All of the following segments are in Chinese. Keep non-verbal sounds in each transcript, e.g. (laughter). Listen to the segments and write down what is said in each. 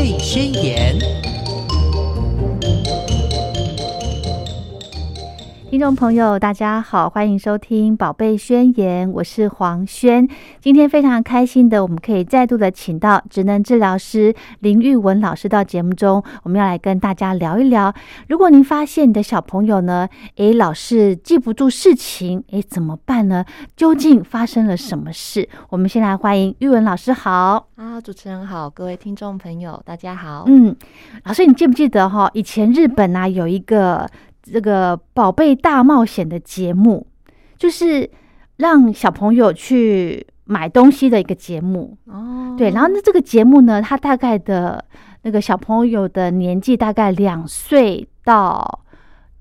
泪宣言》。众朋友，大家好，欢迎收听《宝贝宣言》，我是黄轩。今天非常开心的，我们可以再度的请到职能治疗师林玉文老师到节目中，我们要来跟大家聊一聊。如果您发现你的小朋友呢，诶，老是记不住事情，诶，怎么办呢？究竟发生了什么事？我们先来欢迎玉文老师，好啊，主持人好，各位听众朋友，大家好。嗯，老师，你记不记得哈？以前日本啊有一个。这个宝贝大冒险的节目，就是让小朋友去买东西的一个节目哦。对，然后呢，这个节目呢，它大概的那个小朋友的年纪大概两岁到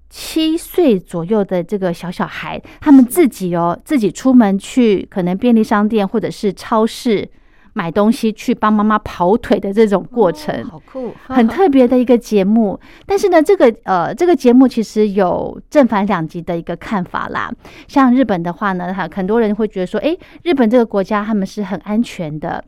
七岁左右的这个小小孩，他们自己哦，自己出门去可能便利商店或者是超市。买东西去帮妈妈跑腿的这种过程，好酷，(laughs) 很特别的一个节目。但是呢，这个呃，这个节目其实有正反两极的一个看法啦。像日本的话呢，哈，很多人会觉得说，哎，日本这个国家他们是很安全的，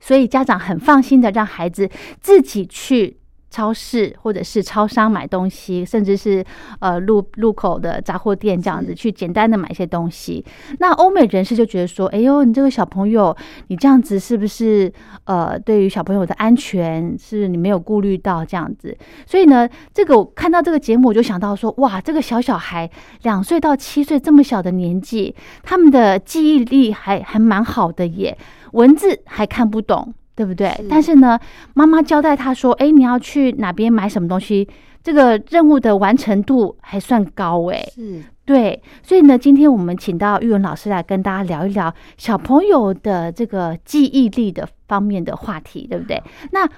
所以家长很放心的让孩子自己去。超市或者是超商买东西，甚至是呃路路口的杂货店这样子去简单的买一些东西。那欧美人士就觉得说：“哎呦，你这个小朋友，你这样子是不是呃对于小朋友的安全是你没有顾虑到这样子？”所以呢，这个我看到这个节目，我就想到说：“哇，这个小小孩两岁到七岁这么小的年纪，他们的记忆力还还蛮好的耶，文字还看不懂。”对不对？但是呢，妈妈交代他说：“哎，你要去哪边买什么东西？这个任务的完成度还算高哎。”是，对。所以呢，今天我们请到玉文老师来跟大家聊一聊小朋友的这个记忆力的方面的话题，对不对？那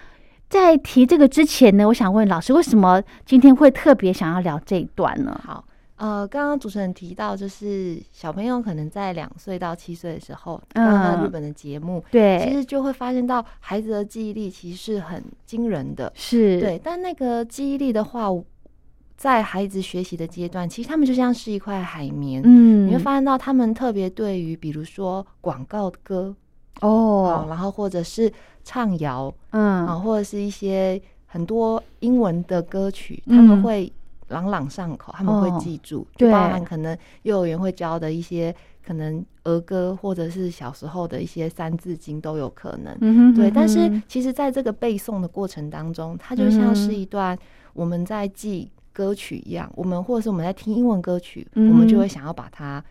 在提这个之前呢，我想问老师，为什么今天会特别想要聊这一段呢？好。呃，刚刚主持人提到，就是小朋友可能在两岁到七岁的时候，看日本的节目，对，其实就会发现到孩子的记忆力其实是很惊人的，是。对。但那个记忆力的话，在孩子学习的阶段，其实他们就像是一块海绵，嗯，你会发现到他们特别对于，比如说广告歌哦，然后或者是唱谣，嗯，啊，或者是一些很多英文的歌曲，他们会。朗朗上口，他们会记住，就包含可能幼儿园会教的一些可能儿歌，或者是小时候的一些三字经都有可能。对，但是其实在这个背诵的过程当中，它就像是一段我们在记歌曲一样，我们或者是我们在听英文歌曲，我们就会想要把它。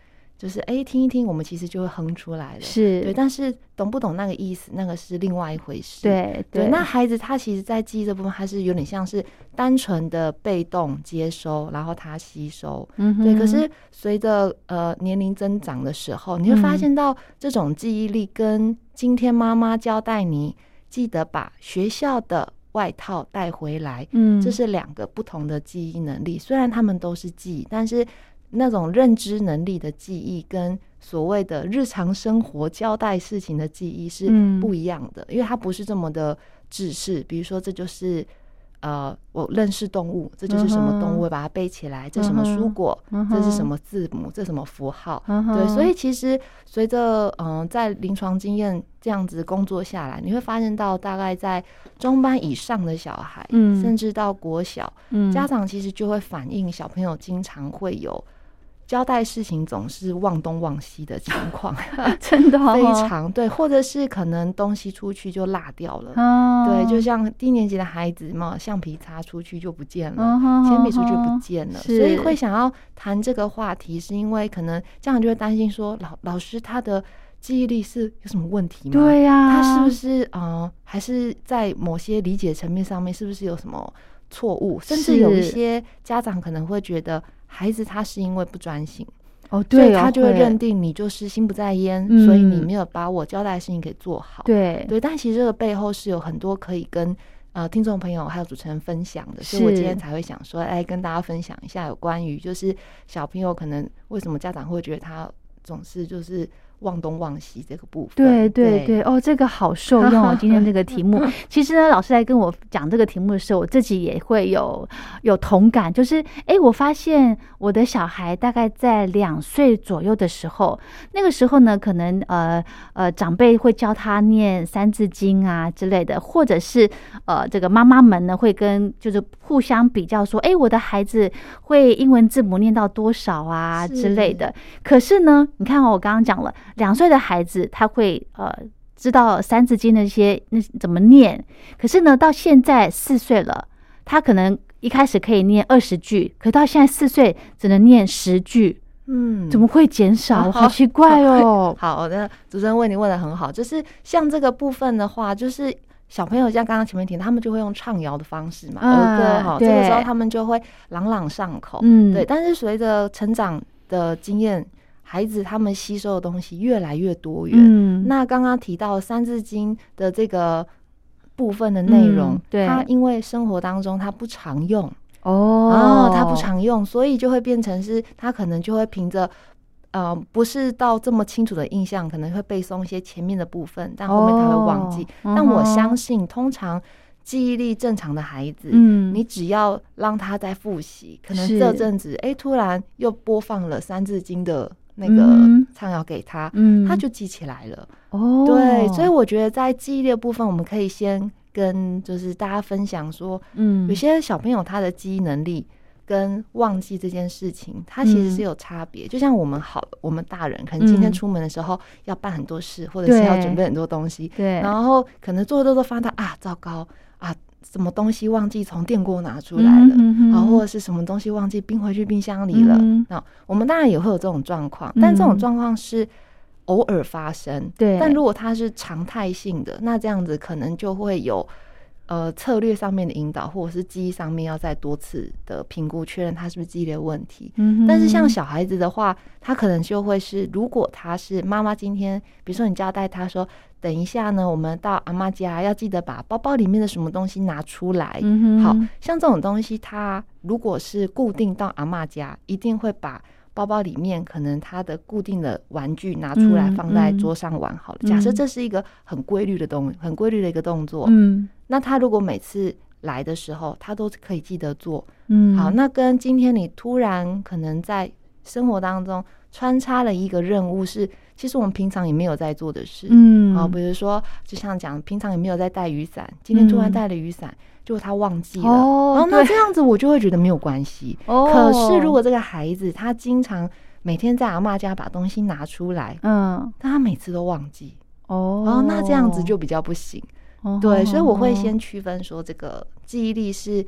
就是哎，听一听，我们其实就会哼出来了。是对，但是懂不懂那个意思，那个是另外一回事。对对，那孩子他其实，在记忆这部分，他是有点像是单纯的被动接收，然后他吸收。嗯，对。可是随着呃年龄增长的时候，你会发现到这种记忆力跟今天妈妈交代你记得把学校的外套带回来，嗯，这是两个不同的记忆能力。虽然他们都是记，但是。那种认知能力的记忆跟所谓的日常生活交代事情的记忆是不一样的，因为它不是这么的制式。比如说，这就是呃，我认识动物，这就是什么动物，把它背起来。这什么蔬果？这是什么字母？这什么符号？对，所以其实随着嗯，在临床经验这样子工作下来，你会发现到大概在中班以上的小孩，嗯，甚至到国小，嗯，家长其实就会反映小朋友经常会有。交代事情总是忘东忘西的情况，(laughs) 真的非常对，或者是可能东西出去就落掉了，对，就像低年级的孩子嘛，橡皮擦出去就不见了，铅笔出去不见了，所以会想要谈这个话题，是因为可能家长就会担心说，老老师他的记忆力是有什么问题吗？对呀，他是不是呃，还是在某些理解层面上面是不是有什么错误？甚至有一些家长可能会觉得。孩子他是因为不专心哦，对，他就会认定你就是心不在焉，所以你没有把我交代的事情给做好。对。对，但其实这个背后是有很多可以跟呃听众朋友还有主持人分享的，所以我今天才会想说，哎，跟大家分享一下有关于就是小朋友可能为什么家长会觉得他总是就是忘东忘西这个部分。对对对，哦，这个好受 (laughs) 用哦。今天这个题目，(laughs) 其实呢，老师在跟我讲这个题目的时候，我自己也会有有同感，就是哎，我发现我的小孩大概在两岁左右的时候，那个时候呢，可能呃呃长辈会教他念三字经啊之类的，或者是呃这个妈妈们呢会跟就是互相比较说，哎，我的孩子会英文字母念到多少啊之类的。可是呢，你看哦，我刚刚讲了。两岁的孩子他会呃知道《三字经》的一些那怎么念，可是呢，到现在四岁了，他可能一开始可以念二十句，可到现在四岁只能念十句，嗯，怎么会减少？好奇怪哦。(laughs) 好的，主持人问你问的很好，就是像这个部分的话，就是小朋友像刚刚前面提，他们就会用唱谣的方式嘛，儿歌哈，这个时候他们就会朗朗上口，嗯，对。但是随着成长的经验。孩子他们吸收的东西越来越多元。嗯，那刚刚提到《三字经》的这个部分的内容，对，他因为生活当中他不常用哦，他不常用，所以就会变成是他可能就会凭着呃不是到这么清楚的印象，可能会背诵一些前面的部分，但后面他会忘记。但我相信，通常记忆力正常的孩子，嗯，你只要让他在复习，可能这阵子哎突然又播放了《三字经》的。那个唱谣给他，他就记起来了。哦，对，所以我觉得在记忆力的部分，我们可以先跟就是大家分享说，嗯，有些小朋友他的记忆能力跟忘记这件事情，他其实是有差别。就像我们好，我们大人可能今天出门的时候要办很多事，或者是要准备很多东西，对，然后可能做做做发现啊，糟糕啊。什么东西忘记从电锅拿出来了，啊，或者是什么东西忘记冰回去冰箱里了？那我们当然也会有这种状况，但这种状况是偶尔发生。对，但如果它是常态性的，那这样子可能就会有呃策略上面的引导，或者是记忆上面要再多次的评估确认他是不是记忆的问题。嗯，但是像小孩子的话，他可能就会是，如果他是妈妈今天，比如说你交代他说。等一下呢，我们到阿妈家要记得把包包里面的什么东西拿出来。好像这种东西，他如果是固定到阿妈家，一定会把包包里面可能他的固定的玩具拿出来放在桌上玩。好了，假设这是一个很规律的动，很规律的一个动作。嗯，那他如果每次来的时候，他都可以记得做。嗯，好，那跟今天你突然可能在生活当中穿插了一个任务是。其实我们平常也没有在做的事，嗯，啊，比如说，就像讲，平常也没有在带雨伞，今天突然带了雨伞，就他忘记了，哦，那这样子我就会觉得没有关系。哦，可是如果这个孩子他经常每天在阿妈家把东西拿出来，嗯，但他每次都忘记，哦，那这样子就比较不行。对，所以我会先区分说，这个记忆力是，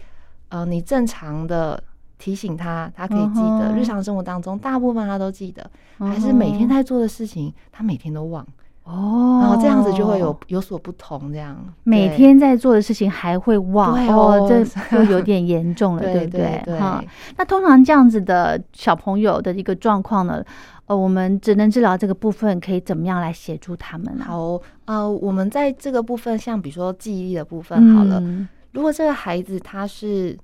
呃，你正常的。提醒他，他可以记得日常生活当中大部分他都记得，还是每天在做的事情，他每天都忘哦，然后这样子就会有有所不同。这样每天在做的事情还会忘哦，这就有点严重了，(laughs) 对不对？哈，那通常这样子的小朋友的一个状况呢，呃，我们职能治疗这个部分可以怎么样来协助他们呢？好，呃，我们在这个部分，像比如说记忆力的部分，好了，如果这个孩子他是。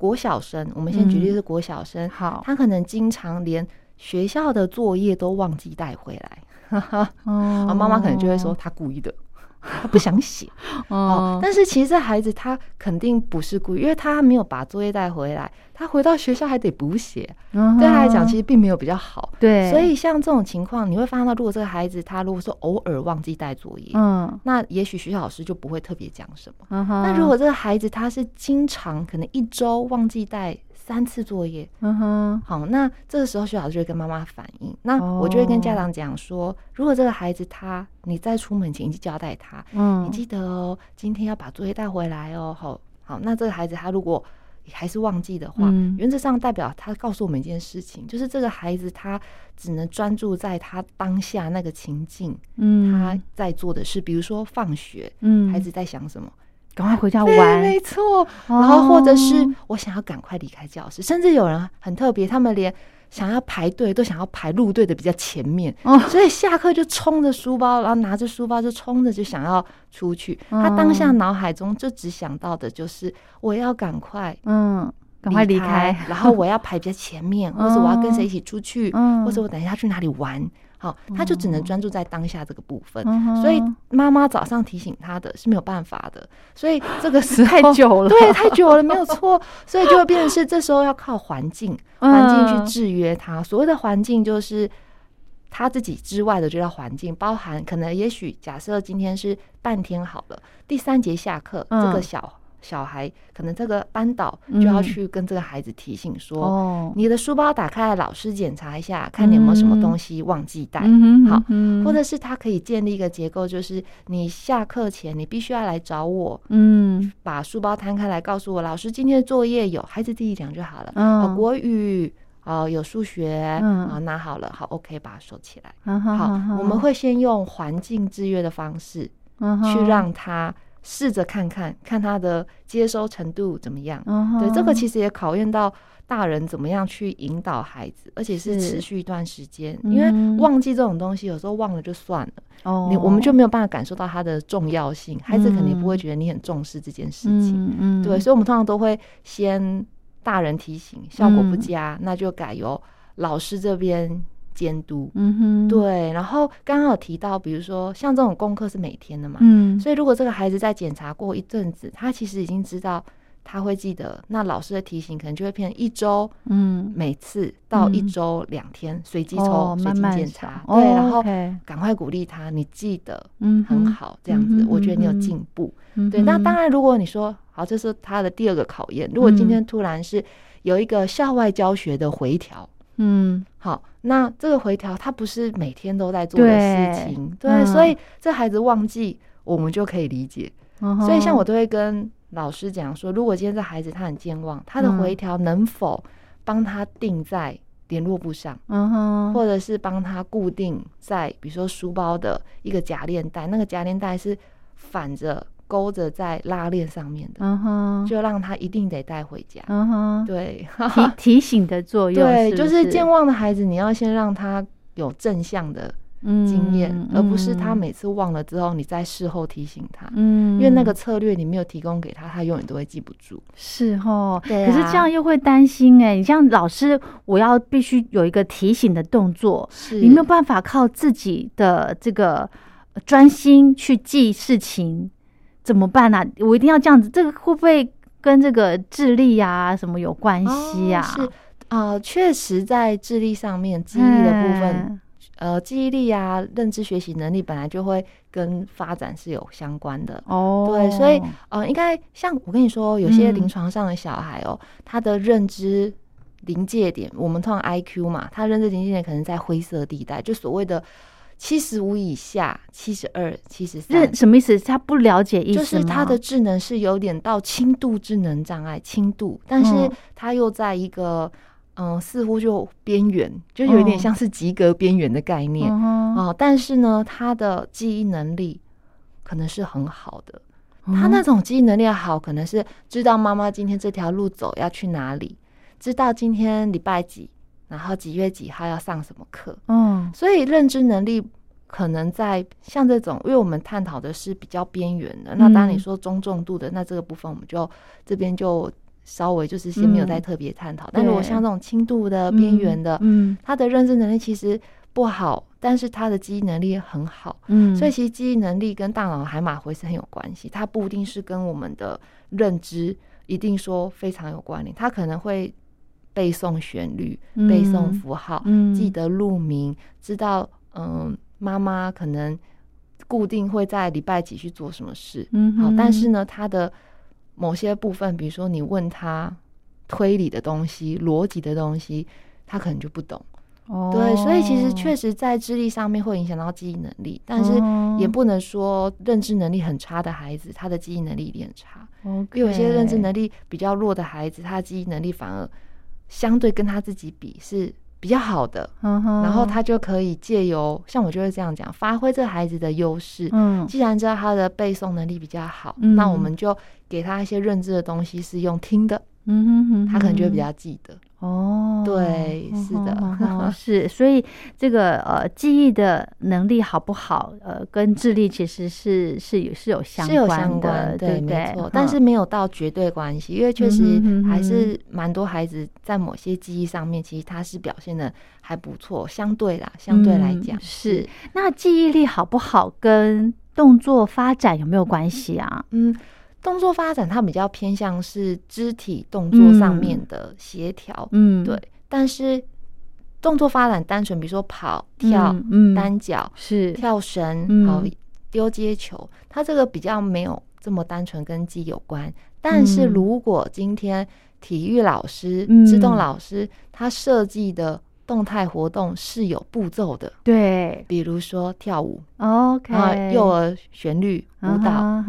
国小生，我们先举例是国小生，好，他可能经常连学校的作业都忘记带回来，(laughs) 哦，妈妈可能就会说他故意的。他不想写 (laughs) 哦，但是其实这孩子他肯定不是故意，因为他没有把作业带回来，他回到学校还得补写，对他来讲其实并没有比较好。对，所以像这种情况，你会发现到，如果这个孩子他如果说偶尔忘记带作业，嗯，那也许学校老师就不会特别讲什么。那如果这个孩子他是经常可能一周忘记带。三次作业，嗯哼，好，那这个时候学校就会跟妈妈反映，那我就会跟家长讲说，如果这个孩子他你在出门前就交代他，嗯，你记得哦，今天要把作业带回来哦，好，好，那这个孩子他如果还是忘记的话，原则上代表他告诉我们一件事情，就是这个孩子他只能专注在他当下那个情境，嗯，他在做的事，比如说放学，嗯，孩子在想什么。赶快回家玩，没错。然后或者是我想要赶快离开教室，甚至有人很特别，他们连想要排队都想要排入队的比较前面，所以下课就冲着书包，然后拿着书包就冲着就想要出去。他当下脑海中就只想到的就是我要赶快，嗯，赶快离开，然后我要排在前面，(laughs) 或者我要跟谁一起出去，或者我等一下去哪里玩。好，他就只能专注在当下这个部分，所以妈妈早上提醒他的是没有办法的，所以这个时太久了，对，太久了，没有错，所以就会变成是这时候要靠环境，(laughs) 环境去制约他。所谓的环境就是他自己之外的，这叫环境，包含可能也许假设今天是半天好了，第三节下课，这个小。小孩可能这个班导就要去跟这个孩子提醒说：“你的书包打开，老师检查一下，看你有没有什么东西忘记带。”好，或者是他可以建立一个结构，就是你下课前你必须要来找我，嗯，把书包摊开来，告诉我老师今天的作业有，孩子自己讲就好了。嗯，国语哦，有数学，啊，拿好了，好，OK，把它收起来。好，我们会先用环境制约的方式去让他。试着看看看他的接收程度怎么样？对，这个其实也考验到大人怎么样去引导孩子，而且是持续一段时间。因为忘记这种东西，有时候忘了就算了，哦，你我们就没有办法感受到它的重要性，孩子肯定不会觉得你很重视这件事情。嗯，对，所以我们通常都会先大人提醒，效果不佳，那就改由老师这边。监督，嗯哼，对。然后刚刚有提到，比如说像这种功课是每天的嘛，嗯，所以如果这个孩子在检查过一阵子，他其实已经知道他会记得，那老师的提醒可能就会变成一周，嗯，每次到一周两天随机抽，随机检查，对，然后赶快鼓励他，你记得，嗯，很好，这样子，我觉得你有进步，对。那当然，如果你说好，这是他的第二个考验。如果今天突然是有一个校外教学的回调。嗯，好，那这个回调他不是每天都在做的事情，对，所以这孩子忘记，我们就可以理解。所以像我都会跟老师讲说，如果今天这孩子他很健忘，他的回调能否帮他定在联络簿上，嗯，或者是帮他固定在比如说书包的一个夹链带，那个夹链带是反着。勾着在拉链上面的，嗯哼，就让他一定得带回家，嗯哼，对，提 (laughs) 提醒的作用，对，就是健忘的孩子，你要先让他有正向的经验，而不是他每次忘了之后，你在事后提醒他，嗯，因为那个策略你没有提供给他，他永远都会记不住，是哦，对，可是这样又会担心哎，你像老师，我要必须有一个提醒的动作，是。你没有办法靠自己的这个专心去记事情。怎么办呢？我一定要这样子，这个会不会跟这个智力呀什么有关系呀？是啊，确实在智力上面，记忆力的部分，呃，记忆力啊，认知学习能力本来就会跟发展是有相关的哦。对，所以呃，应该像我跟你说，有些临床上的小孩哦，他的认知临界点，我们通常 I Q 嘛，他认知临界点可能在灰色地带，就所谓的。七十五以下，七十二、七十三，什么意思？他不了解意思就是他的智能是有点到轻度智能障碍，轻度，但是他又在一个嗯，似乎就边缘，就有点像是及格边缘的概念哦。但是呢，他的记忆能力可能是很好的，他那种记忆能力好，可能是知道妈妈今天这条路走要去哪里，知道今天礼拜几。然后几月几号要上什么课？嗯，所以认知能力可能在像这种，因为我们探讨的是比较边缘的。那当你说中重度的，那这个部分我们就这边就稍微就是先没有再特别探讨。但如果像这种轻度的边缘的，嗯，他的认知能力其实不好，但是他的记忆能力很好。嗯，所以其实记忆能力跟大脑海马回是很有关系。它不一定是跟我们的认知一定说非常有关联，它可能会。背诵旋律，背诵符号，记得路名，知道嗯，妈妈可能固定会在礼拜几去做什么事，嗯，好，但是呢，他的某些部分，比如说你问他推理的东西、逻辑的东西，他可能就不懂。哦，对，所以其实确实在智力上面会影响到记忆能力，但是也不能说认知能力很差的孩子，他的记忆能力一定很差。哦，有些认知能力比较弱的孩子，他的记忆能力反而。相对跟他自己比是比较好的，然后他就可以借由像我就会这样讲，发挥这孩子的优势。嗯，既然知道他的背诵能力比较好，那我们就给他一些认知的东西是用听的。嗯哼哼，他可能就会比较记得。哦，对，是的，(laughs) 是，所以这个呃记忆的能力好不好，呃，跟智力其实是是有是有相关的，对，没错，但是没有到绝对关系，因为确实还是蛮多孩子在某些记忆上面，其实他是表现的还不错，相对啦，相对来讲是。那记忆力好不好跟动作发展有没有关系啊？嗯。动作发展，它比较偏向是肢体动作上面的协调，嗯，对。但是动作发展单纯，比如说跑、跳、单脚是跳绳，好丢接球，它这个比较没有这么单纯跟肌有关。但是如果今天体育老师、自动老师他设计的。动态活动是有步骤的，对，比如说跳舞，OK，幼儿旋律舞蹈，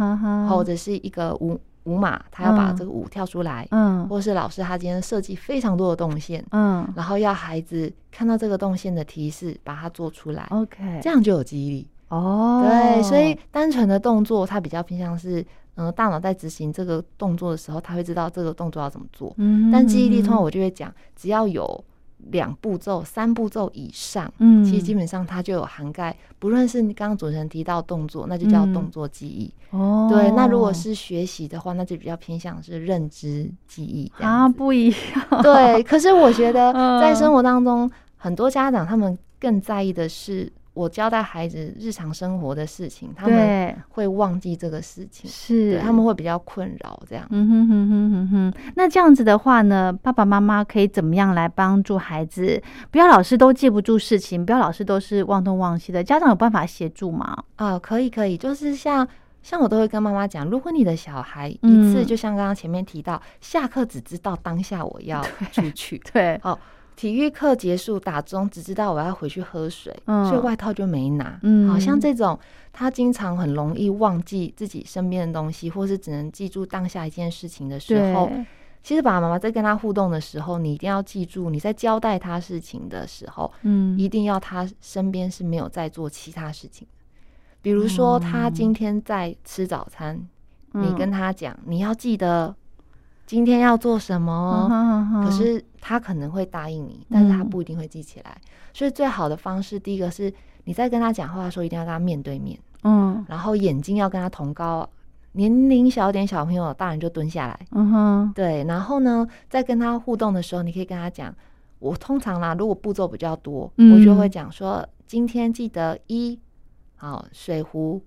或者是一个舞舞马，他要把这个舞跳出来，嗯，或是老师他今天设计非常多的动线，嗯，然后要孩子看到这个动线的提示，把它做出来，OK，这样就有记忆力哦。对，所以单纯的动作，它比较偏向是，嗯，大脑在执行这个动作的时候，他会知道这个动作要怎么做，嗯，但记忆力通常我就会讲，只要有。两步骤、三步骤以上，嗯，其实基本上它就有涵盖，不论是你刚刚主持人提到动作，那就叫动作记忆。哦，对，那如果是学习的话，那就比较偏向是认知记忆。啊，不一样。对，可是我觉得 (laughs) 在生活当中，很多家长他们更在意的是。我交代孩子日常生活的事情，他们会忘记这个事情，是他们会比较困扰。这样，嗯哼哼哼哼哼。那这样子的话呢，爸爸妈妈可以怎么样来帮助孩子？不要老是都记不住事情，不要老是都是忘东忘西的。家长有办法协助吗？啊，可以可以，就是像像我都会跟妈妈讲，如果你的小孩一次就像刚刚前面提到，下课只知道当下我要 (laughs) 出去，对，好。体育课结束打钟，只知道我要回去喝水，所以外套就没拿。嗯，好像这种他经常很容易忘记自己身边的东西，或是只能记住当下一件事情的时候，其实爸爸妈妈在跟他互动的时候，你一定要记住，你在交代他事情的时候，嗯，一定要他身边是没有在做其他事情。比如说，他今天在吃早餐，你跟他讲，你要记得。今天要做什么？可是他可能会答应你，但是他不一定会记起来。所以最好的方式，第一个是你在跟他讲话的时候，一定要跟他面对面，嗯，然后眼睛要跟他同高，年龄小点小朋友，大人就蹲下来，嗯哼，对。然后呢，在跟他互动的时候，你可以跟他讲，我通常啦，如果步骤比较多，我就会讲说，今天记得一，好，水壶，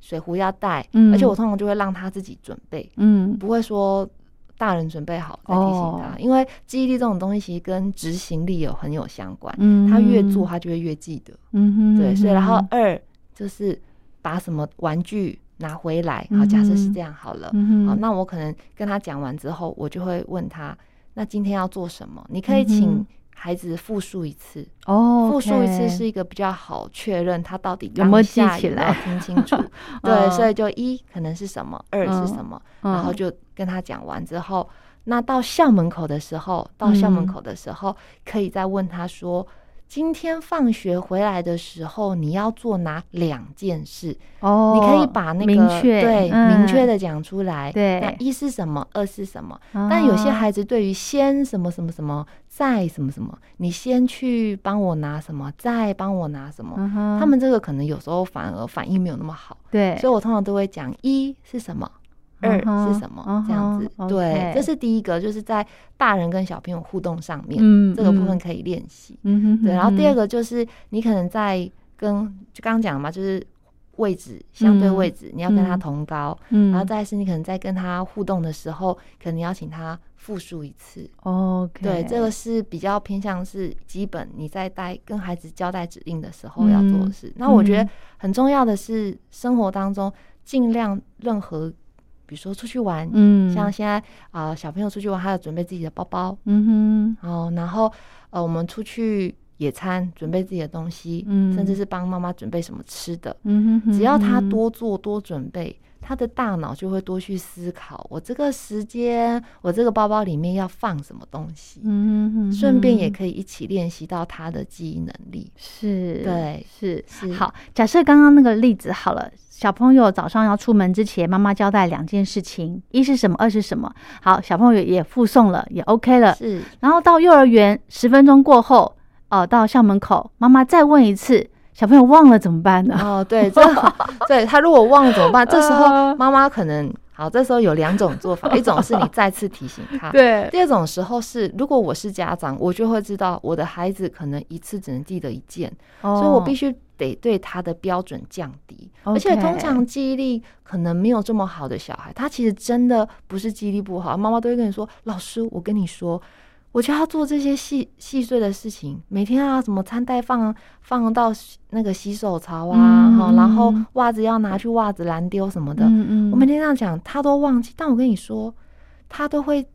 水壶要带，而且我通常就会让他自己准备，嗯，不会说。大人准备好再提醒他，因为记忆力这种东西其实跟执行力有很有相关。嗯，他越做他就会越记得。嗯哼，对，所以然后二就是把什么玩具拿回来。好，假设是这样好了。嗯好，那我可能跟他讲完之后，我就会问他，那今天要做什么？你可以请孩子复述一次。哦，复述一次是一个比较好确认他到底有没有记起来，听清楚。(laughs) 对，所以就一可能是什么，二是什么，然后就。跟他讲完之后，那到校门口的时候，到校门口的时候，可以再问他说：“今天放学回来的时候，你要做哪两件事？”哦，你可以把那个对明确的讲出来。对，那一是什么，二是什么？但有些孩子对于先什么什么什么，再什么什么，你先去帮我拿什么，再帮我拿什么，他们这个可能有时候反而反应没有那么好。对，所以我通常都会讲一是什么。二是什么？这样子，对，这是第一个，就是在大人跟小朋友互动上面，这个部分可以练习。嗯对，然后第二个就是你可能在跟就刚刚讲嘛，就是位置相对位置，你要跟他同高。嗯，然后再是你可能在跟他互动的时候，可能要请他复述一次。OK，对，这个是比较偏向是基本你在带跟孩子交代指令的时候要做的事。那我觉得很重要的是生活当中尽量任何。比如说出去玩，嗯，像现在啊，小朋友出去玩，他要准备自己的包包，嗯哼，哦，然后呃，我们出去野餐，准备自己的东西，嗯，甚至是帮妈妈准备什么吃的，嗯哼，只要他多做多准备，他的大脑就会多去思考，我这个时间，我这个包包里面要放什么东西，嗯哼，顺便也可以一起练习到他的记忆能力，是，对，是是。好，假设刚刚那个例子好了。小朋友早上要出门之前，妈妈交代两件事情，一是什么，二是什么。好，小朋友也附送了，也 OK 了。是，然后到幼儿园十分钟过后，哦，到校门口，妈妈再问一次，小朋友忘了怎么办呢？哦，对，这 (laughs) 对他如果忘了怎么办？这时候妈妈可能。好，这时候有两种做法，一种是你再次提醒他，对；第二种时候是，如果我是家长，我就会知道我的孩子可能一次只能记得一件，所以我必须得对他的标准降低。而且通常记忆力可能没有这么好的小孩，他其实真的不是记忆力不好，妈妈都会跟你说：“老师，我跟你说。”我就要做这些细细碎的事情，每天啊，什么餐袋放放到那个洗手槽啊，好，然后袜子要拿去袜子篮丢什么的。我每天这样讲，他都忘记。但我跟你说，他都会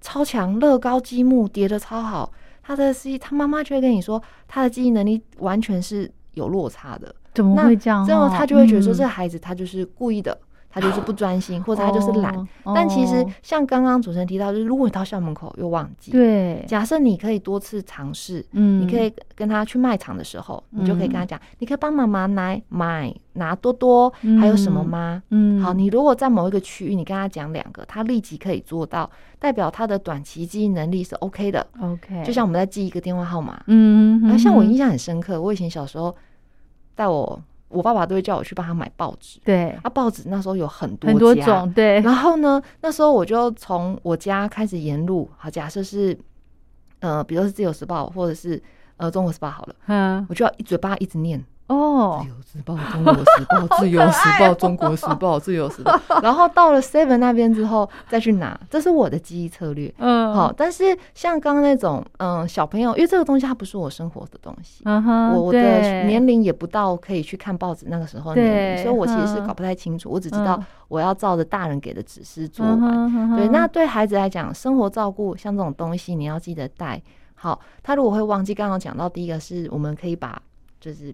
超强，乐高积木叠的超好。他的记，他妈妈就会跟你说，他的记忆能力完全是有落差的。怎么会这样？这样他就会觉得说，这孩子他就是故意的。他就是不专心，或者他就是懒。但其实像刚刚主持人提到，就是如果你到校门口又忘记，对，假设你可以多次尝试，嗯，你可以跟他去卖场的时候，你就可以跟他讲，你可以帮妈妈来买拿多多，还有什么吗？嗯，好，你如果在某一个区域，你跟他讲两个，他立即可以做到，代表他的短期记忆能力是 OK 的。OK，就像我们在记一个电话号码，嗯，像我印象很深刻，我以前小时候带我。我爸爸都会叫我去帮他买报纸，对，啊，报纸那时候有很多很多种，对。然后呢，那时候我就从我家开始沿路，好，假设是，呃，比如说是自由时报或者是呃中国时报好了，嗯，我就要一嘴巴一直念。哦，自由时报、中国时报、(laughs) 自由时报、中国时报、自由时报，然后到了 Seven 那边之后再去拿，这是我的记忆策略。嗯，好，但是像刚刚那种，嗯，小朋友，因为这个东西它不是我生活的东西，嗯哼，我的年龄也不到可以去看报纸那个时候年龄，所以我其实是搞不太清楚，我只知道我要照着大人给的指示做完。对，那对孩子来讲，生活照顾像这种东西，你要记得带好。他如果会忘记，刚刚讲到第一个是我们可以把就是。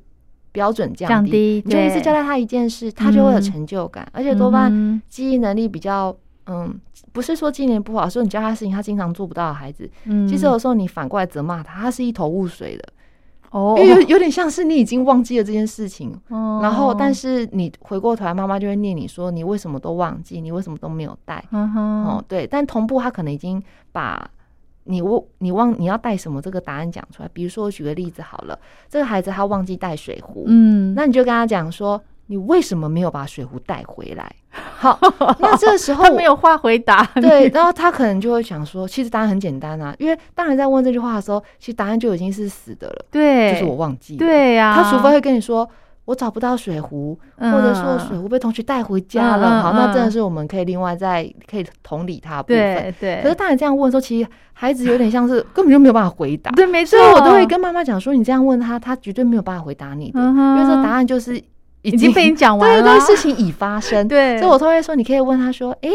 标准降低，你就一次交代他一件事，他就会有成就感，而且多半记忆能力比较，嗯，不是说记忆力不好，说你教他事情他经常做不到的孩子，嗯，其实有时候你反过来责骂他，他是一头雾水的，哦，因为有有点像是你已经忘记了这件事情，哦，然后但是你回过头来，妈妈就会念你说你为什么都忘记，你为什么都没有带，嗯哼，哦，对，但同步他可能已经把。你忘你忘你要带什么？这个答案讲出来。比如说，我举个例子好了，这个孩子他忘记带水壶，嗯，那你就跟他讲说，你为什么没有把水壶带回来？好，(laughs) 那这个时候他没有话回答，(laughs) 对，然后他可能就会想说，其实答案很简单啊，因为当然在问这句话的时候，其实答案就已经是死的了，对，就是我忘记了，对呀，他除非会跟你说。我找不到水壶，或者说水壶被同学带回家了。好，那真的是我们可以另外再可以同理他部分。对，可是大人这样问的时候，其实孩子有点像是根本就没有办法回答。(laughs) 对，没错。所以我都会跟妈妈讲说，你这样问他，他绝对没有办法回答你的，因为这答案就是已经被你讲完了，事情已发生。(laughs) 对，所以我都会说，你可以问他说，哎。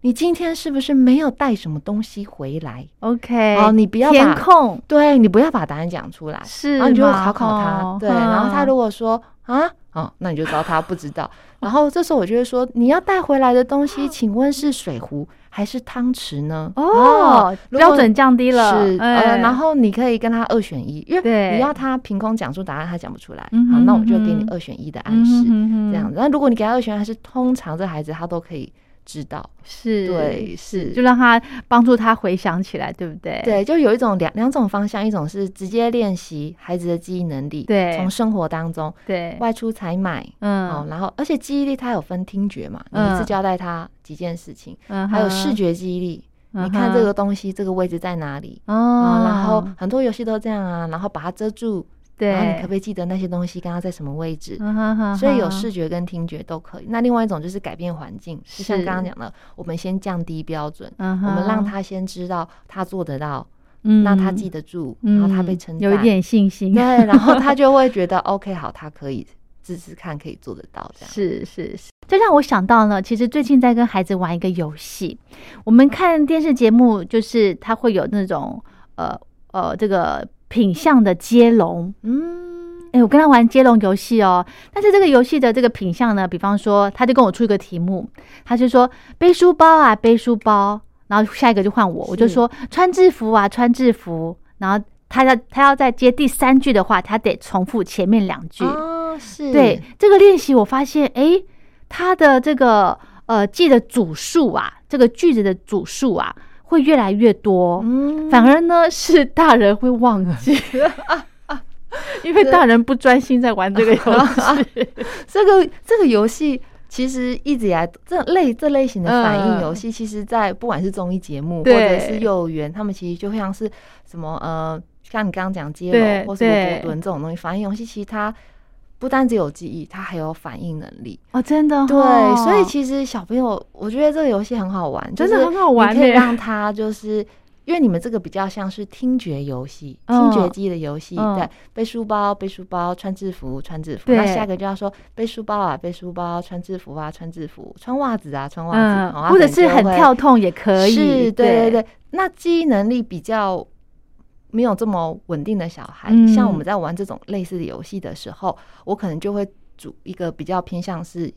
你今天是不是没有带什么东西回来？OK，哦，你不要填空，对你不要把答案讲出来，是，然后你就考考他，对，然后他如果说啊，哦，那你就知道他不知道。(laughs) 然后这时候我就会说，你要带回来的东西，请问是水壶还是汤匙呢？哦，标准降低了，是，呃，然后你可以跟他二选一，因为你要他凭空讲出答案，他讲不出来，好，那我就给你二选一的暗示，这样子。那如果你给他二选一，还是通常这孩子他都可以。知道。是对是，就让他帮助他回想起来，对不对？对，就有一种两两种方向，一种是直接练习孩子的记忆能力，对，从生活当中，对，外出采买，嗯，哦，然后而且记忆力它有分听觉嘛，你一次交代他几件事情，嗯，还有视觉记忆力，你看这个东西这个位置在哪里，哦，然后很多游戏都这样啊，然后把它遮住。然后你可不可以记得那些东西刚刚在什么位置？所以有视觉跟听觉都可以。那另外一种就是改变环境，就像刚刚讲的，我们先降低标准，我们让他先知道他做得到，那他记得住，然后他被称赞，有一点信心，对，然后他就会觉得 OK，好，他可以试试看，可以做得到。这样是是是，这让我想到呢，其实最近在跟孩子玩一个游戏，我们看电视节目，就是他会有那种呃呃这个。品相的接龙，嗯，哎，我跟他玩接龙游戏哦。但是这个游戏的这个品相呢，比方说，他就跟我出一个题目，他就说背书包啊，背书包。然后下一个就换我，我就说穿制服啊，穿制服。然后他要他要再接第三句的话，他得重复前面两句。哦，是对这个练习，我发现，哎，他的这个呃记的组数啊，这个句子的组数啊，会越来越多。嗯，反而呢是大人会忘记，(laughs) 因为大人不专心在玩这个游戏。(laughs) 这个这个游戏其实一直以来这类这类型的反应游戏，其实，在不管是综艺节目或者是幼儿园，他们其实就像是什么呃，像你刚刚讲接龙或是波墩这种东西，反应游戏其实它。不单只有记忆，他还有反应能力。哦，真的对，所以其实小朋友，我觉得这个游戏很好玩，真的很好玩，可以让他就是因为你们这个比较像是听觉游戏、听觉记忆的游戏，对，背书包、背书包，穿制服、穿制服，那下一个就要说背书包啊，背书包，穿制服啊，穿制服，穿袜子啊，穿袜子，或者是很跳痛也可以，是，对对。对，那记忆能力比较。没有这么稳定的小孩，像我们在玩这种类似的游戏的时候，我可能就会组一个比较偏向是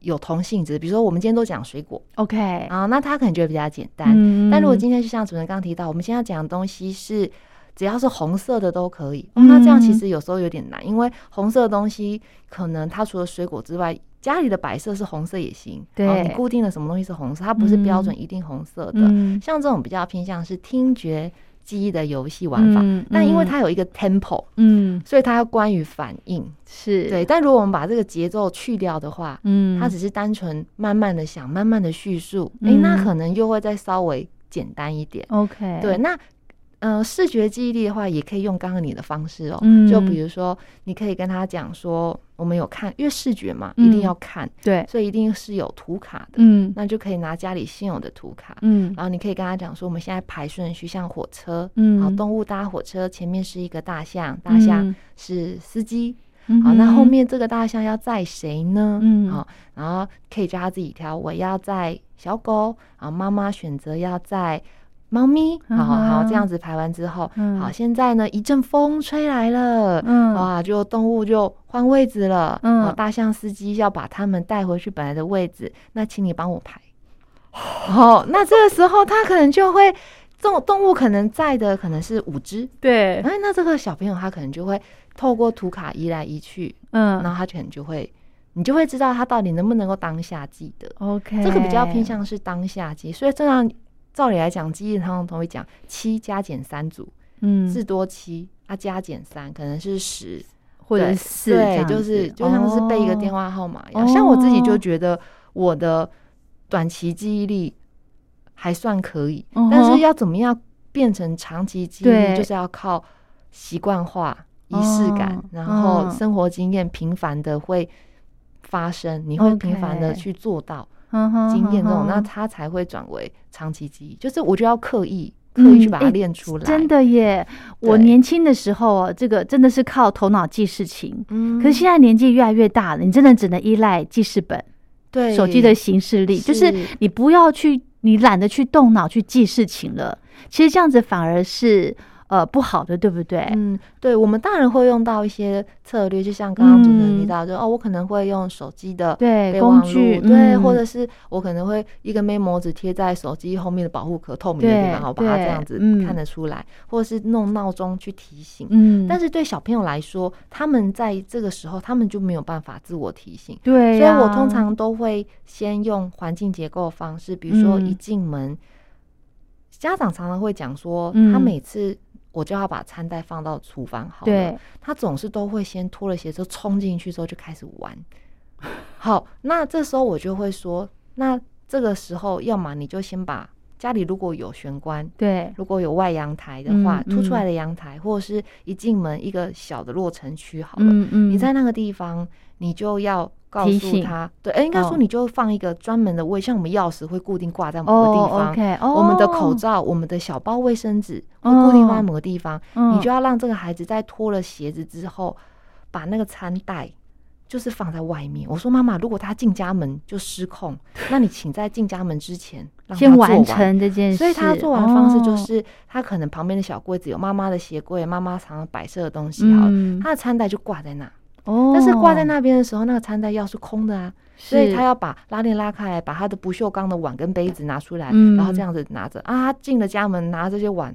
有同性质，比如说我们今天都讲水果，OK 啊，那他可能觉得比较简单。但如果今天就像主持人刚刚提到，我们现在讲的东西是只要是红色的都可以，那这样其实有时候有点难，因为红色的东西可能它除了水果之外，家里的摆设是红色也行。对，你固定的什么东西是红色，它不是标准一定红色的。像这种比较偏向是听觉。记忆的游戏玩法，但因为它有一个 tempo，嗯，所以它要关于反应是对。但如果我们把这个节奏去掉的话，嗯，它只是单纯慢慢的想，慢慢的叙述，哎，那可能又会再稍微简单一点。OK，对，那。嗯，视觉记忆力的话，也可以用刚刚你的方式哦。就比如说，你可以跟他讲说，我们有看，因为视觉嘛，一定要看，对，所以一定是有图卡的。嗯，那就可以拿家里现有的图卡。嗯，然后你可以跟他讲说，我们现在排顺序，像火车，嗯，好，动物搭火车，前面是一个大象，大象是司机。好，那后面这个大象要载谁呢？嗯，好，然后可以叫他自己挑，我要载小狗，然后妈妈选择要载。猫咪，好好这样子排完之后，好，现在呢一阵风吹来了，嗯，哇，就动物就换位置了，嗯，大象司机要把他们带回去本来的位置，那请你帮我排，好，(sighs) 那这个时候他可能就会，这种动物可能在的可能是五只，对，哎，那这个小朋友他可能就会透过图卡移来移去，嗯，然后他可能就会，你就会知道他到底能不能够当下记得，OK，这个比较偏向是当下记，所以这样。照理来讲，记忆常常都会讲七加减三组，嗯，至多七，啊加减三可能是十。或者四，对，就是就像是背一个电话号码一样。像我自己就觉得我的短期记忆力还算可以，但是要怎么样变成长期记忆力，就是要靠习惯化、仪式感，然后生活经验频繁的会发生，你会频繁的去做到。经验这种，那他才会转为长期记忆。就是我就要刻意刻意去把它练出来。真的耶！我年轻的时候，这个真的是靠头脑记事情。嗯，可是现在年纪越来越大了，你真的只能依赖记事本，对手机的形式力，就是你不要去，你懒得去动脑去记事情了。其实这样子反而是。呃，不好的，对不对？嗯，对，我们大人会用到一些策略，就像刚刚主持人提到，就哦，我可能会用手机的对工具，对，或者是我可能会一个 memo 纸贴在手机后面的保护壳透明的地方，好把它这样子看得出来，或者是弄闹钟去提醒。嗯，但是对小朋友来说，他们在这个时候，他们就没有办法自我提醒。对，所以我通常都会先用环境结构方式，比如说一进门，家长常常会讲说，他每次。我就要把餐袋放到厨房好了。他总是都会先脱了鞋之后冲进去之后就开始玩。(laughs) 好，那这时候我就会说，那这个时候要么你就先把家里如果有玄关，对，如果有外阳台的话，凸出来的阳台，或者是一进门一个小的落成区好了，嗯嗯，你在那个地方你就要。告诉他，对，哎，应该说你就放一个专门的位，像我们钥匙会固定挂在某个地方，我们的口罩、我们的小包卫生纸会固定放在某个地方，你就要让这个孩子在脱了鞋子之后，把那个餐袋就是放在外面。我说妈妈，如果他进家门就失控，(laughs) 那你请在进家门之前先完。成这件事。所以他做完方式就是，他可能旁边的小柜子有妈妈的鞋柜，妈妈常常摆设的东西，好，他的餐袋就挂在那。哦，但是挂在那边的时候，那个餐袋要是空的啊，所以他要把拉链拉开来，把他的不锈钢的碗跟杯子拿出来，然后这样子拿着啊，进了家门拿这些碗，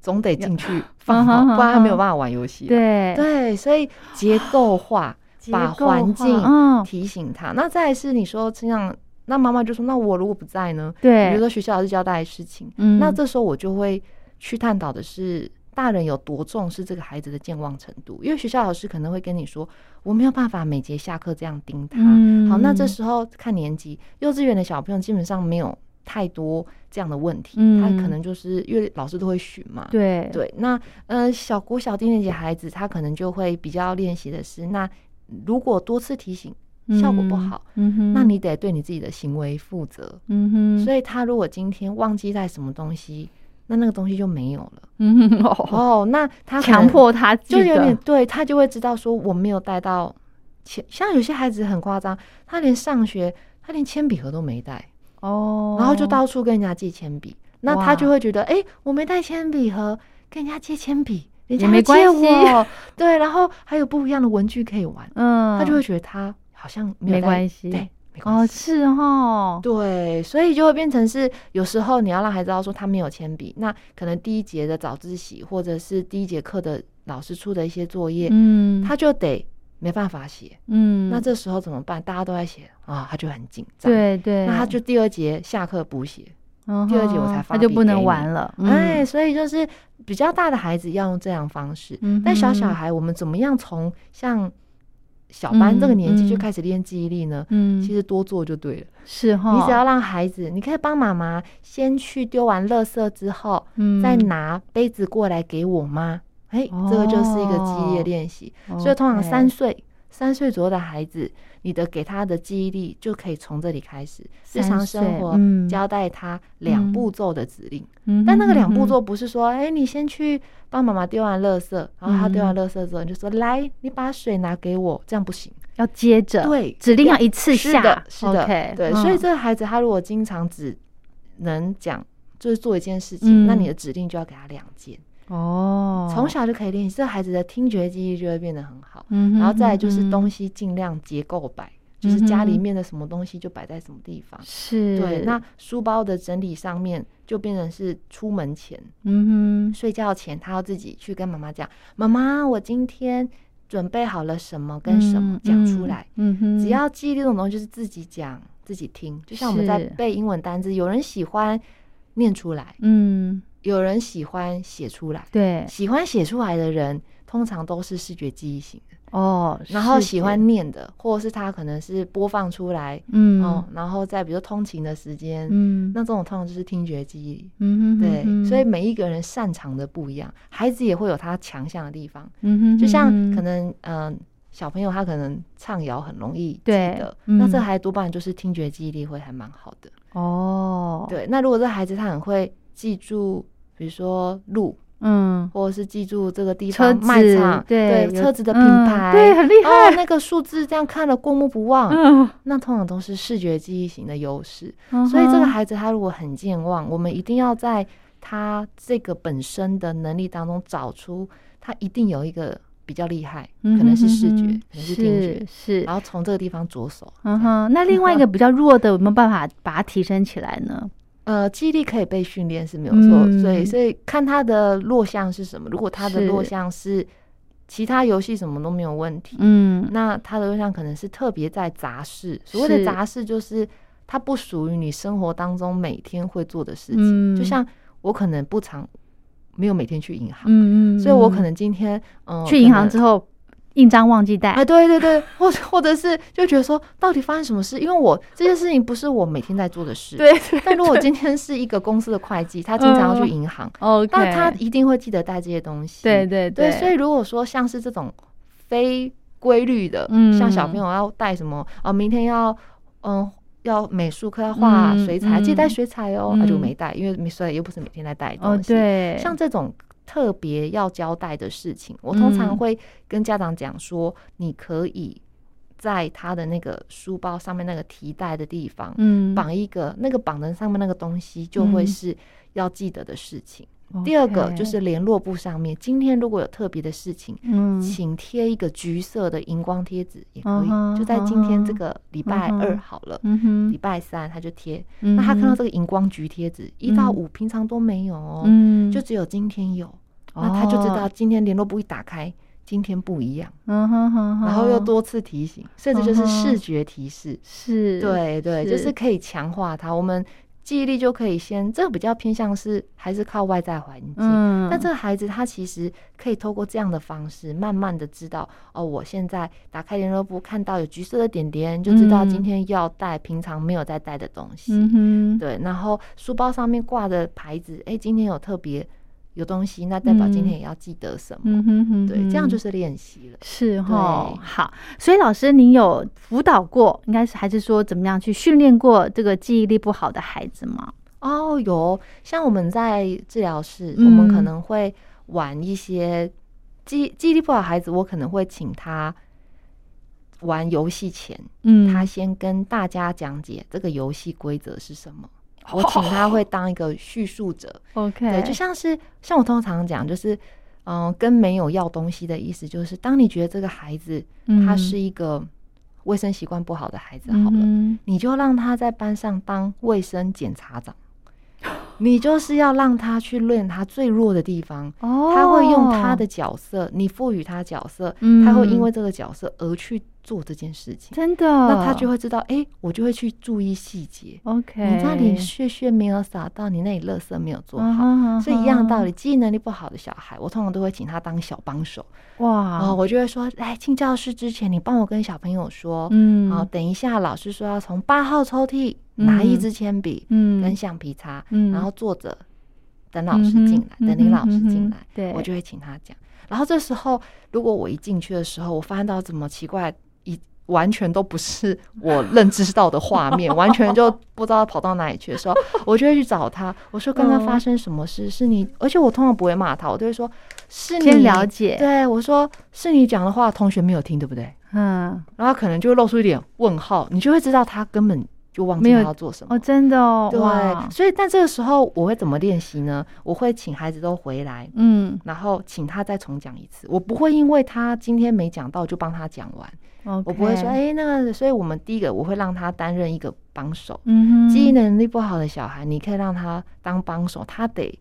总得进去放好，(laughs) (laughs) 不然他没有办法玩游戏。对对，所以结构化，(laughs) 把环境嗯提醒他。那再是你说这样，那妈妈就说，那我如果不在呢？对比如，说学校老师交代的事情，嗯那这时候我就会去探讨的是。大人有多重视这个孩子的健忘程度？因为学校老师可能会跟你说，我没有办法每节下课这样盯他。嗯好，那这时候看年级，幼稚园的小朋友基本上没有太多这样的问题，嗯他可能就是因为老师都会巡嘛。对对，那呃，小国小低年级孩子，他可能就会比较练习的是，那如果多次提醒效果不好，，嗯哼，那你得对你自己的行为负责。嗯哼，所以他如果今天忘记带什么东西，那那个东西就没有了。嗯哦，哦，那他强迫他就有点对他就会知道说我没有带到铅，像有些孩子很夸张，他连上学他连铅笔盒都没带，哦，然后就到处跟人家借铅笔，那他就会觉得，哎、我没带铅笔盒，跟人家借铅笔，人家借我，对，然后还有不一样的文具可以玩，嗯，他就会觉得他好像没有带没关系。对，没关哦，是哦，对，所以就会变成是，有时候你要让孩子知道说他没有铅笔，那可能第一节的早自习或者是第一节课的老师出的一些作业，嗯，他就得没办法写。嗯，那这时候怎么办？大家都在写啊，他就很紧张。，对对，那他就第二节下课补写。嗯第二节我才发他就不能玩了，嗯哎，，所以就是比较大的孩子要用这样方式，嗯但小小孩我们怎么样从像小班这个年纪就开始练记忆力呢？嗯，其实多做就对了。是哈，你只要让孩子，你可以帮妈妈先去丢完垃圾之后，嗯再拿杯子过来给我妈。哎，这个就是一个记忆练习。所以通常三岁、三岁左右的孩子，你的给他的记忆力就可以从这里开始。日常生活交代他两嗯步骤的指令，嗯但那个两步骤不是说，哎，你先去帮妈妈丢完垃圾，然后他丢完垃圾之后，你就说来，你把水拿给我，这样不行。要接着，对指令要一次下，是的，是的 OK，对，嗯。所以这个孩子他如果经常只能讲，就是做一件事情，嗯。那你的指令就要给他两件，哦，从小就可以练习，这孩子的听觉记忆就会变得很好。嗯哼，然后再来就是东西西尽量结构摆，就是家里面的什么东西就摆在什么地方。是，对，那书包的整理上面就变成是出门前、嗯哼，睡觉前，他要自己去跟妈妈讲：“妈妈，我今天准备好了什么跟什么，讲出来。嗯哼，只要记忆这种东西，就是自己讲、自己听。就像我们在背英文单词，有人喜欢念出来，嗯，有人喜欢写出来。对，喜欢写出来的人，通常都是视觉记忆型的。哦，然后，喜欢念的，或者是他可能是播放出来，嗯，哦，然后在比如说通勤的时间，嗯，那这种通常就是听觉记忆。嗯哼，对，所以，每一个人擅长的不一样，孩子也会有他强项的地方。嗯哼，就像可能，嗯、小朋友他可能唱谣很容易记对得，嗯那这孩子多半就是听觉记忆力会还蛮好的。哦，，对，那如果这孩子他很会记住，比如说路，嗯，或者是记住这个地方卖场，对有车子的品嗯牌，对很厉害。哦，那个数字这样看了过目不忘，嗯，那通常都是视觉记忆型的优势。嗯所以这个孩子他如果很健忘，我们一定要在他这个本身的能力当中找出他一定有一个比较厉害，嗯可能是视觉，可能是听觉，是，然后从这个地方着手。嗯哼，那另外一个比较弱的，有没有办法把它提升起来呢？呃，记忆力可以被训练是没有错，嗯所以所以看他的弱项是什么。如果他的弱项是其他游戏什么都没有问题，嗯，那他的弱项可能是特别在杂事。所谓的杂事就是它不属于你生活当中每天会做的事情。嗯就像我可能不常没有每天去银行，嗯嗯，所以我可能今天嗯、去银行之后。后印章忘记带哎，，对对对，或或者是就觉得说，到底发生什么事？因为我这件事情不是我每天在做的事。。对 (laughs) 但如果今天是一个公司的会计，他经常要去银行那他一定会记得带这些东西。对对对，所以如果说像是这种非规律的，嗯像小朋友要带什么啊，明天要嗯要美术课要画嗯水彩，记得带水彩哦，他、嗯就没带，因为没水彩又不是每天在带的哦东西。对，像这种特别要交代的事情，我通常嗯会跟家长讲说，你可以在他的那个书包上面那个提带的地方。嗯绑一个，那个绑的上面那个东西就会嗯是要记得的事情。第二个就是联络簿上面，今天如果有特别的事情，嗯请贴一个橘色的荧光贴纸也可以，就在今天这个礼拜二好了，礼拜三他就贴。嗯那他看到哼这个荧光橘贴纸，一到五平常都没有哦，嗯就只有今天有，那他就知道今天联络簿一打开。今天不一样，然后又多次提醒，甚至就是视觉提示，是，对对，就是可以强化它。我们。记忆力就可以先，这个比较偏向是还是靠外在环境。嗯，但这个孩子他其实可以透过这样的方式，慢慢的知道哦，我现在打开联络簿看到有橘色的点点，就知道今天要带平常没有在带的东西。嗯对，然后书包上面挂的牌子，哎，今天有特别。有东西，那代表今天也要记得什么？嗯哼哼，对，这样就是练习了。是哈，好。所以老师，您有辅导过，应该是还是说怎么样去训练过这个记忆力不好的孩子吗？哦，有。像我们在治疗室，我们可能会玩一些记记忆力不好孩子，我可能会请他玩游戏前，嗯，他先跟大家讲解这个游戏规则是什么。我请他会当一个叙述者，(laughs) OK，对，就像是像我通常讲，就是嗯，跟没有要东西的意思，就是当你觉得这个孩子他是一个卫生习惯不好的孩子，好了，你就让他在班上当卫生检查长，(laughs) 你就是要让他去练他最弱的地方，他会用他的角色，你赋予他角色，他会因为这个角色而去。做这件事情，真的，那他就会知道，哎，我就会去注意细节。OK，你那里屑屑没有撒到，你那里垃圾没有做好，所以一样道理，记忆能力不好的小孩，我通常都会请他当小帮手。哇，哦，我就会说，来进教室之前，你帮我跟小朋友说，嗯，好，等一下老师说要从八号抽屉拿一支铅笔，嗯，跟橡皮擦，嗯，然后坐着等老师进来，等林老师进来，对，我就会请他讲。然后这时候，如果我一进去的时候，我发现到怎么奇怪。完全都不是我认知到的画面，(laughs) 完全就不知道跑到哪里去的时候，我就会去找他。我说：“刚刚发生什么事？是你？”而且我通常不会骂他，我都会说：“是你。”先了解。对，我说：“是你讲的话，同学没有听，对不对？”嗯。然后可能就会露出一点问号，你就会知道他根本就忘记他要做什么。哦，真的哦。对。所以，但这个时候我会怎么练习呢？我会请孩子都回来，嗯，然后请他再重讲一次。我不会因为他今天没讲到就帮他讲完。我不会说，哎，那个，所以我们第一个我会让他担任一个帮手。嗯哼，记忆能力不好的小孩，你可以让他当帮手，他得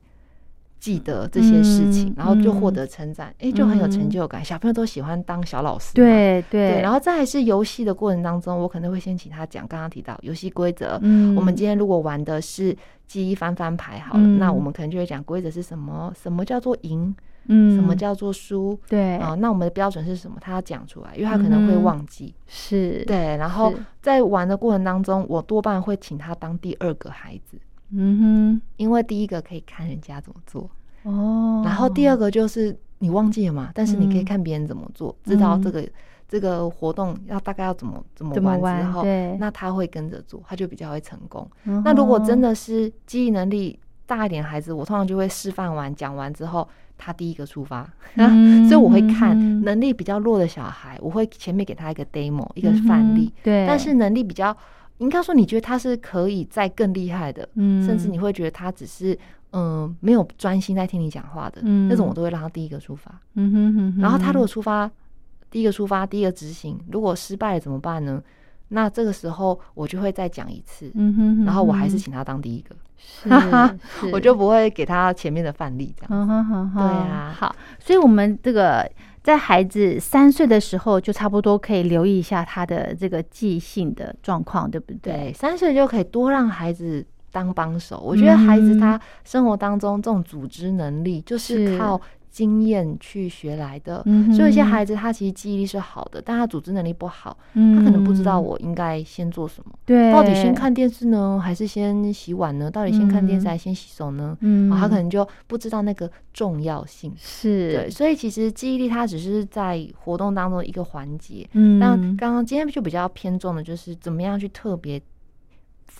记得这些事情，然后就获得称赞，哎，就很有成就感。小朋友都喜欢当小老师，对对。然后再是游戏的过程当中，我可能会先请他讲刚刚提到游戏规则。嗯，我们今天如果玩的是记忆翻翻牌，好了，那我们可能就会讲规则是什么，什么叫做赢。嗯，什么叫做输？对啊，那我们的标准是什么？他要讲出来，因为他可能会忘记。是，对。然后在玩的过程当中，我多半会请他当第二个孩子。嗯哼，因为第一个可以看人家怎么做。哦，然后第二个就是你忘记了嘛，但是你可以看别人怎么做，知道这个这个活动要大概要怎么怎么玩之后，那他会跟着做，他就比较会成功。那如果真的是记忆能力大一点孩子，我通常就会示范完讲完之后。他第一个出发，(laughs) 所以我会看能力比较弱的小孩，我会前面给他一个 demo 一个范例。对，但是能力比较，应该说你觉得他是可以再更厉害的，嗯，甚至你会觉得他只是嗯没有专心在听你讲话的，嗯，那种我都会让他第一个出发。嗯哼哼。然后他如果出发，第一个出发，第一个执行，如果失败了怎么办呢？那这个时候我就会再讲一次，嗯哼，然后我还是请他当第一个，(laughs) 我就不会给他前面的范例这样。对啊，好，所以我们这个在孩子三岁的时候就差不多可以留意一下他的这个记性的状况，对不对？对，三岁就可以多让孩子当帮手。我觉得孩子他生活当中这种组织能力就是靠。经验去学来的，所以有些孩子他其实记忆力是好的，但他组织能力不好，他可能不知道我应该先做什么，对，到底先看电视呢，还是先洗碗呢？到底先看电视还是先洗手呢？嗯，他可能就不知道那个重要性，是。对，所以其实记忆力它只是在活动当中一个环节，嗯，那刚刚今天就比较偏重的就是怎么样去特别。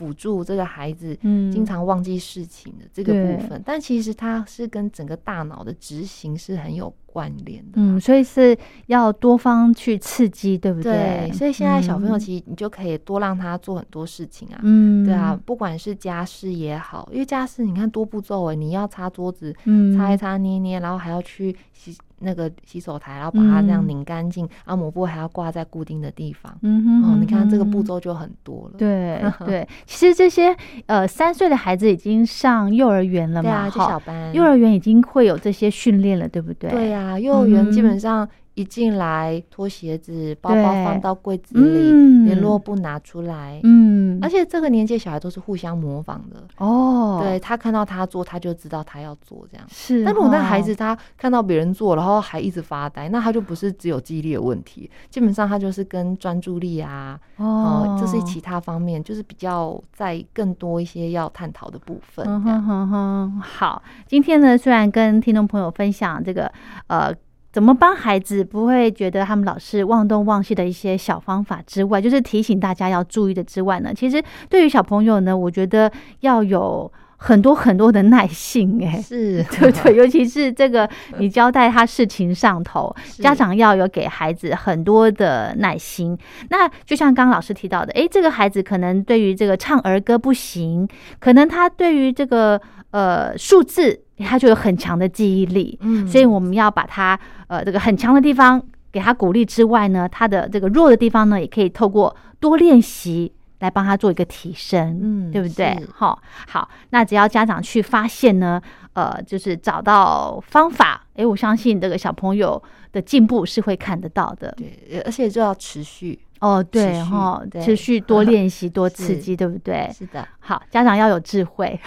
辅助这个孩子经常忘记事情的这个部分，但其实它是跟整个大脑的执行是很有关联的。嗯，所以是要多方去刺激，对不对？所以现在小朋友其实你就可以多让他做很多事情啊。嗯，对啊，不管是家事也好，因为家事你看多步骤哎，你要擦桌子，擦一擦捏捏，然后还要去洗。那个洗手台，然后把它那样拧干净，然后抹布还要挂在固定的地方。嗯哼，哦，你看这个步骤就很多了。对 (laughs) 对，其实这些呃三岁的孩子已经上幼儿园了嘛？对啊，小班。幼儿园已经会有这些训练了，对不对？对呀，幼儿园基本上。一进来脱鞋子，包包放到柜子里，联络簿拿出来，嗯，而且这个年纪小孩都是互相模仿的哦。对他看到他做，他就知道他要做这样。是，但如果那孩子他看到别人做，然后还一直发呆，那他就不是只有记忆力的问题，基本上他就是跟专注力啊，哦，这是其他方面，就是比较在更多一些要探讨的部分。嗯哼哼哼，好，今天呢，虽然跟听众朋友分享这个呃。怎么帮孩子不会觉得他们老是忘东忘西的一些小方法之外，就是提醒大家要注意的之外呢？其实对于小朋友呢，我觉得要有很多很多的耐性，哎，是 (laughs) 对不对？尤其是这个你交代他事情上头，家长要有给孩子很多的耐心。那就像刚刚老师提到的，哎，这个孩子可能对于这个唱儿歌不行，可能他对于这个呃数字。他就有很强的记忆力，嗯，所以我们要把他呃这个很强的地方给他鼓励之外呢，他的这个弱的地方呢，也可以透过多练习来帮他做一个提升，嗯，对不对？好，好，那只要家长去发现呢，呃，就是找到方法，哎，我相信这个小朋友的进步是会看得到的，对，而且就要持续。哦，对哈，持续多练习，多刺激，(laughs) 对不对？是的，好，家长要有智慧，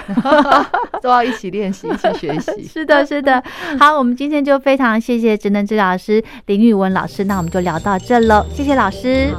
(laughs) 都要一起练习，一起学习。(laughs) 是的，是的。好，我们今天就非常谢谢职能治疗师林玉文老师，那我们就聊到这了，谢谢老师。